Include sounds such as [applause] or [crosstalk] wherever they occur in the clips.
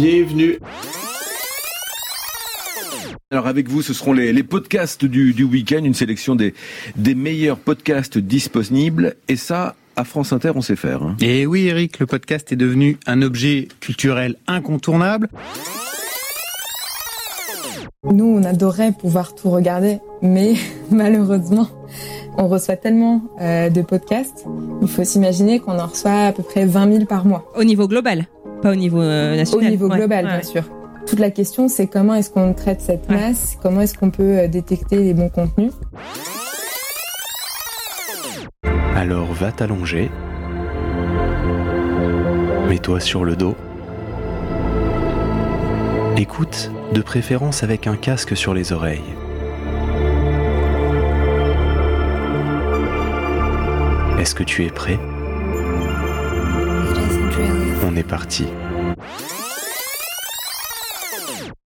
Bienvenue. Alors avec vous, ce seront les, les podcasts du, du week-end, une sélection des, des meilleurs podcasts disponibles. Et ça, à France Inter, on sait faire. hein. Et oui, Eric, le podcast est devenu un objet culturel incontournable. Nous, on adorait pouvoir tout regarder, mais [laughs] malheureusement, on reçoit tellement euh, de podcasts. Il faut s'imaginer qu'on en reçoit à peu près 20 000 par mois. Au niveau global, pas au niveau euh, Au national. niveau Ouais, global, ouais. bien sûr. Toute la question, c'est comment est-ce qu'on traite cette Ouais. masse? Comment est-ce qu'on peut euh, détecter les bons contenus? Alors va t'allonger. Mets-toi sur le dos. Écoute, de préférence avec un casque sur les oreilles. Est-ce que tu es prêt? On est parti.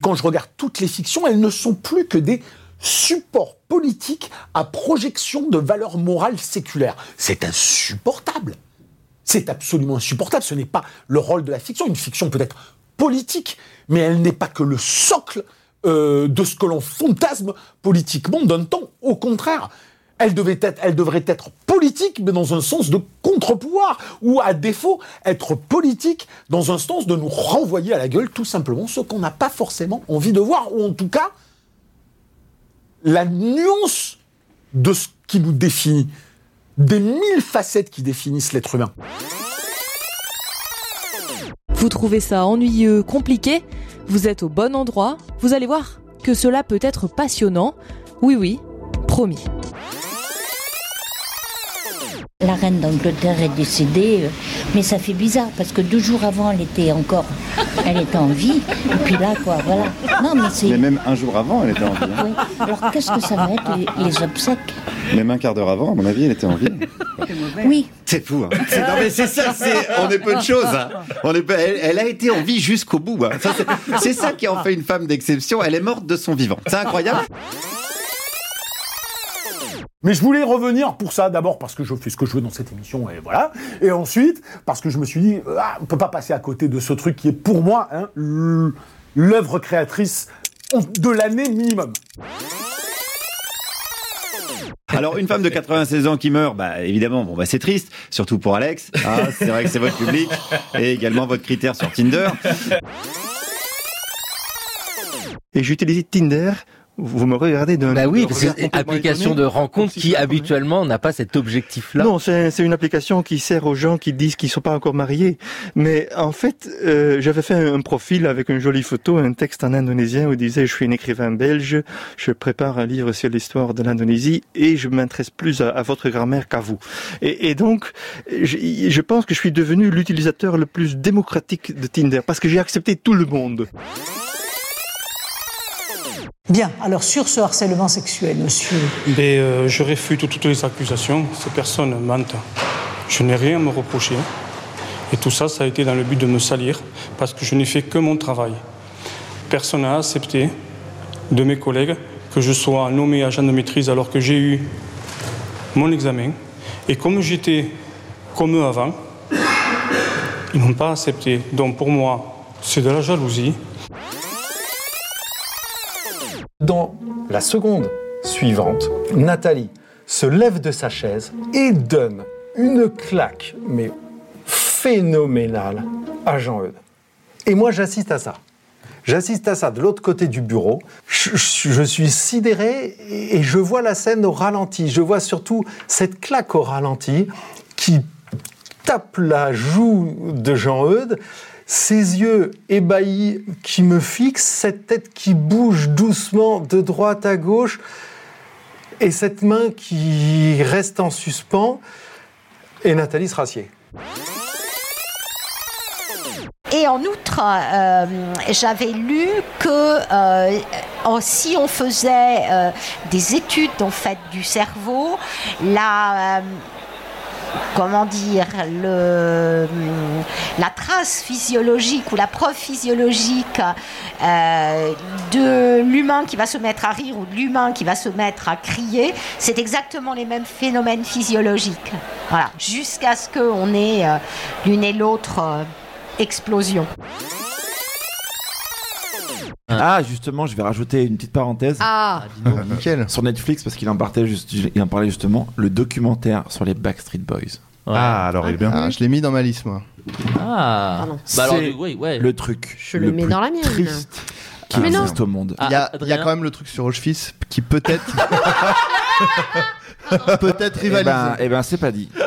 Quand je regarde toutes les fictions, elles ne sont plus que des supports politiques à projection de valeurs morales séculaires. C'est insupportable. C'est absolument insupportable. Ce n'est pas le rôle de la fiction. Une fiction peut être politique, mais elle n'est pas que le socle euh, de ce que l'on fantasme politiquement d'un temps. Au contraire, elle, devrait être politique, mais dans un sens de contre-pouvoir, ou à défaut, être politique dans un sens de nous renvoyer à la gueule tout simplement ce qu'on n'a pas forcément envie de voir, ou en tout cas la nuance de ce qui nous définit, des mille facettes qui définissent l'être humain. Vous trouvez ça ennuyeux, compliqué? Vous êtes au bon endroit. Vous allez voir que cela peut être passionnant. Oui, oui, promis. La reine d'Angleterre est décédée, euh, mais ça fait bizarre parce que deux jours avant, elle était encore, elle était en vie. Et puis là, quoi, voilà. Non, mais c'est. Mais même un jour avant, elle était en vie. hein. Oui. Alors qu'est-ce que ça va être les, les obsèques? Même un quart d'heure avant, à mon avis, elle était en vie. Oui. C'est fou. Hein. C'est, non, mais c'est ça, c'est, on est peu de choses. Hein. On est peu- elle, elle a été en vie jusqu'au bout. hein. Ça, c'est, c'est ça qui en fait une femme d'exception. Elle est morte de son vivant. C'est incroyable. Mais je voulais revenir pour ça, d'abord parce que je fais ce que je veux dans cette émission, et voilà. Et ensuite, parce que je me suis dit, ah, on peut pas passer à côté de ce truc qui est pour moi hein, l'œuvre créatrice de l'année minimum. Alors, une femme de 96 ans qui meurt, bah, évidemment, bon, bah, c'est triste. Surtout pour Alex. Ah, c'est vrai que c'est votre public. Et également votre critère sur Tinder. Et j'utilise Tinder. Vous me regardez d'un. Bah oui, parce que c'est une application étonné. de rencontre qui habituellement n'a pas cet objectif-là. Non, c'est c'est une application qui sert aux gens qui disent qu'ils sont pas encore mariés. Mais en fait, euh, j'avais fait un profil avec une jolie photo, un texte en indonésien où il disait je suis un écrivain belge, je prépare un livre sur l'histoire de l'Indonésie et je m'intéresse plus à, à votre grammaire qu'à vous. Et, et donc, je, je pense que je suis devenu l'utilisateur le plus démocratique de Tinder parce que j'ai accepté tout le monde. Bien, alors sur ce harcèlement sexuel, monsieur. Mais euh, je réfute toutes les accusations. Ces personnes mentent. Je n'ai rien à me reprocher. Et tout ça, ça a été dans le but de me salir, parce que je n'ai fait que mon travail. Personne n'a accepté de mes collègues que je sois nommé agent de maîtrise alors que j'ai eu mon examen. Et comme j'étais comme eux avant, ils n'ont pas accepté. Donc pour moi, c'est de la jalousie. Dans la seconde suivante, Nathalie se lève de sa chaise et donne une claque, mais phénoménale, à Jean-Eudes. Et moi, j'assiste à ça. J'assiste à ça de l'autre côté du bureau. Je, suis sidéré et et je vois la scène au ralenti. Je vois surtout cette claque au ralenti qui tape la joue de Jean-Eudes, ses yeux ébahis qui me fixent, cette tête qui bouge doucement de droite à gauche et cette main qui reste en suspens et Nathalie se rassied. et en outre, euh, j'avais lu que euh, si on faisait euh, des études en fait du cerveau, la comment dire, le, la trace physiologique ou la preuve physiologique de l'humain qui va se mettre à rire ou de l'humain qui va se mettre à crier, c'est exactement les mêmes phénomènes physiologiques. Voilà, jusqu'à ce qu'on ait l'une et l'autre explosion. Ah, justement, je vais rajouter une petite parenthèse. Ah. nickel. Sur Netflix, parce qu'il en, parlait juste- il en parlait justement, le documentaire sur les Backstreet Boys. Ah, alors il est bien. Ah, je l'ai mis dans ma liste, moi. Ah. Pardon. Bah alors, C'est oui, ouais. le truc Je le mets plus dans la mienne. triste qui non. existe au monde. Il y, a, il y a Adrien quand même le truc sur Auschwitz qui peut-être. [laughs] [laughs] peut-être Eh rivalise. ben, eh ben, c'est pas dit. [laughs]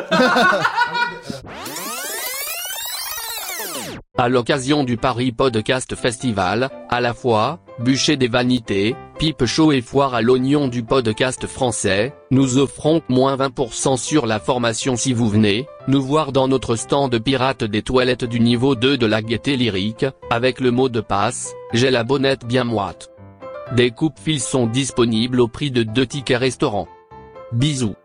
À l'occasion du Paris Podcast Festival, à la fois, bûcher des vanités, pipe chaud et foire à l'oignon du podcast français, nous offrons moins 20% sur la formation si vous venez, nous voir dans notre stand pirate des toilettes du niveau 2 de la gaieté lyrique, avec le mot de passe, j'ai la bonnette bien moite. Des coupes fils sont disponibles au prix de deux tickets restaurant. Bisous.